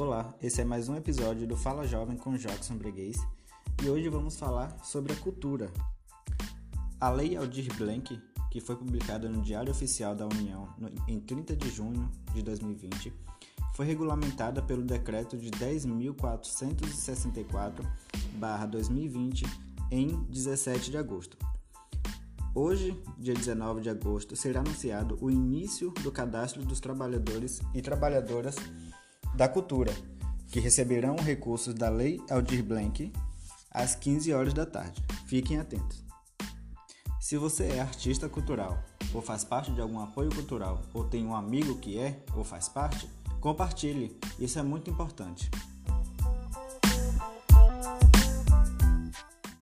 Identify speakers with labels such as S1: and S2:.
S1: Olá, esse é mais um episódio do Fala Jovem com Jackson Breguês e hoje vamos falar sobre a cultura. A Lei Aldir Blanc, que foi publicada no Diário Oficial da União em 30 de junho de 2020, foi regulamentada pelo Decreto de 10.464-2020 em 17 de agosto. Hoje, dia 19 de agosto, será anunciado o início do cadastro dos trabalhadores e trabalhadoras da Cultura, que receberão recursos da Lei Aldir Blanc às 15 horas da tarde. Fiquem atentos. Se você é artista cultural, ou faz parte de algum apoio cultural, ou tem um amigo que é ou faz parte, compartilhe, isso é muito importante.